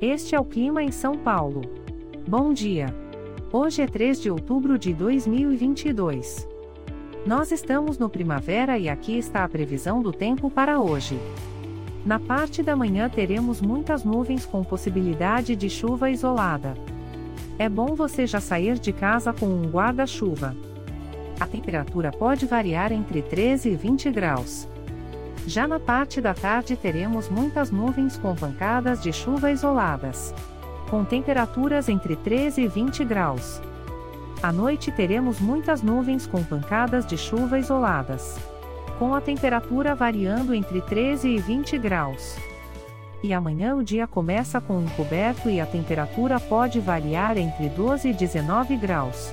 Este é o clima em São Paulo. Bom dia. Hoje é 3 de outubro de 2022. Nós estamos no primavera e aqui está a previsão do tempo para hoje. Na parte da manhã teremos muitas nuvens com possibilidade de chuva isolada. É bom você já sair de casa com um guarda-chuva. A temperatura pode variar entre 13 e 20 graus. Já na parte da tarde teremos muitas nuvens com pancadas de chuva isoladas. Com temperaturas entre 13 e 20 graus. À noite teremos muitas nuvens com pancadas de chuva isoladas. Com a temperatura variando entre 13 e 20 graus. E amanhã o dia começa com encoberto e a temperatura pode variar entre 12 e 19 graus.